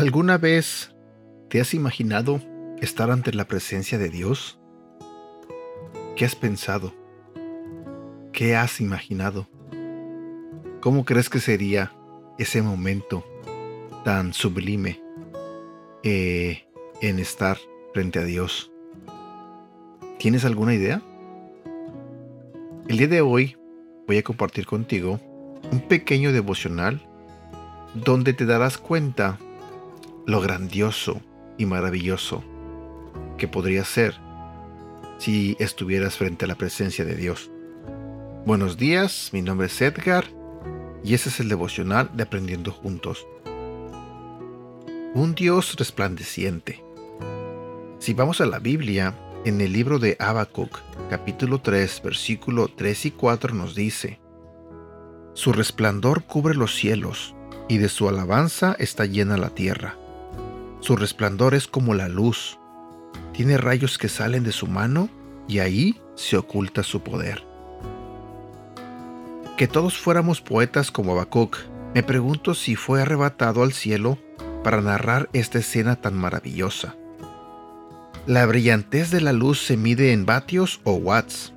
¿Alguna vez te has imaginado estar ante la presencia de Dios? ¿Qué has pensado? ¿Qué has imaginado? ¿Cómo crees que sería ese momento tan sublime eh, en estar frente a Dios? ¿Tienes alguna idea? El día de hoy voy a compartir contigo un pequeño devocional donde te darás cuenta lo grandioso y maravilloso que podría ser si estuvieras frente a la presencia de Dios. Buenos días, mi nombre es Edgar y ese es el devocional de Aprendiendo Juntos. Un Dios resplandeciente. Si vamos a la Biblia, en el libro de Habacuc, capítulo 3, versículo 3 y 4 nos dice: Su resplandor cubre los cielos, y de su alabanza está llena la tierra. Su resplandor es como la luz. Tiene rayos que salen de su mano y ahí se oculta su poder. Que todos fuéramos poetas como Habacuc, me pregunto si fue arrebatado al cielo para narrar esta escena tan maravillosa. La brillantez de la luz se mide en vatios o watts.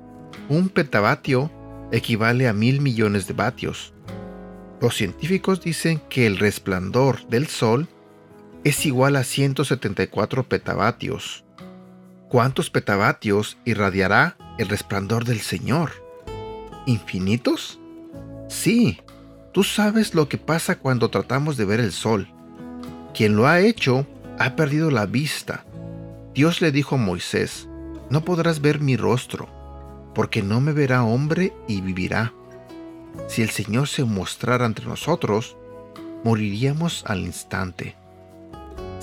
Un petavatio equivale a mil millones de vatios. Los científicos dicen que el resplandor del Sol es igual a 174 petavatios. ¿Cuántos petavatios irradiará el resplandor del Señor? ¿Infinitos? Sí, tú sabes lo que pasa cuando tratamos de ver el sol. Quien lo ha hecho ha perdido la vista. Dios le dijo a Moisés, no podrás ver mi rostro, porque no me verá hombre y vivirá. Si el Señor se mostrara entre nosotros, moriríamos al instante.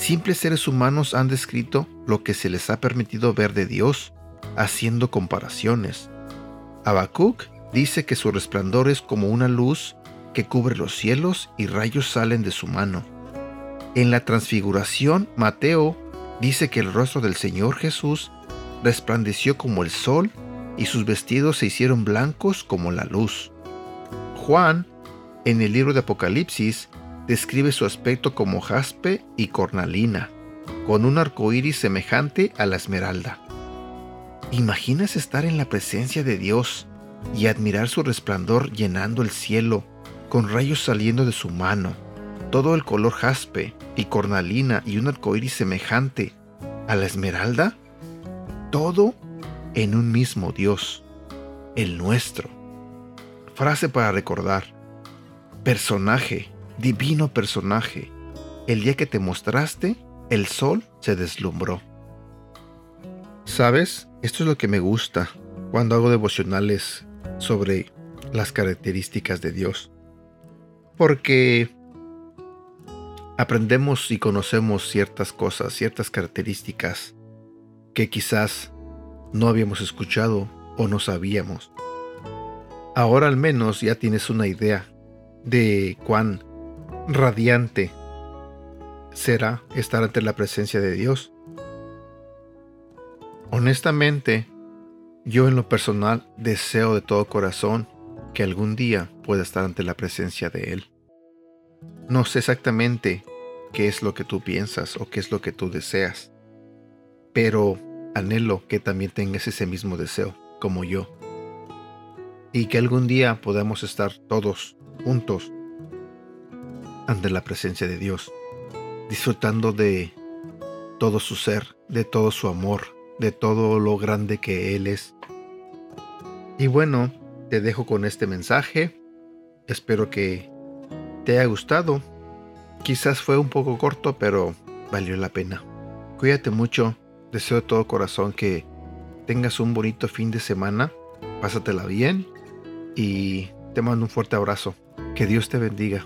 Simples seres humanos han descrito lo que se les ha permitido ver de Dios, haciendo comparaciones. Habacuc dice que su resplandor es como una luz que cubre los cielos y rayos salen de su mano. En la transfiguración, Mateo dice que el rostro del Señor Jesús resplandeció como el sol y sus vestidos se hicieron blancos como la luz. Juan, en el libro de Apocalipsis, describe su aspecto como jaspe y cornalina, con un arco iris semejante a la esmeralda. ¿Imaginas estar en la presencia de Dios y admirar su resplandor llenando el cielo, con rayos saliendo de su mano, todo el color jaspe y cornalina y un arco iris semejante a la esmeralda? Todo en un mismo Dios, el nuestro. Frase para recordar. Personaje divino personaje, el día que te mostraste, el sol se deslumbró. ¿Sabes? Esto es lo que me gusta cuando hago devocionales sobre las características de Dios. Porque aprendemos y conocemos ciertas cosas, ciertas características que quizás no habíamos escuchado o no sabíamos. Ahora al menos ya tienes una idea de cuán radiante será estar ante la presencia de Dios. Honestamente, yo en lo personal deseo de todo corazón que algún día pueda estar ante la presencia de Él. No sé exactamente qué es lo que tú piensas o qué es lo que tú deseas, pero anhelo que también tengas ese mismo deseo como yo. Y que algún día podamos estar todos juntos ante la presencia de Dios, disfrutando de todo su ser, de todo su amor, de todo lo grande que Él es. Y bueno, te dejo con este mensaje. Espero que te haya gustado. Quizás fue un poco corto, pero valió la pena. Cuídate mucho. Deseo de todo corazón que tengas un bonito fin de semana. Pásatela bien y te mando un fuerte abrazo. Que Dios te bendiga.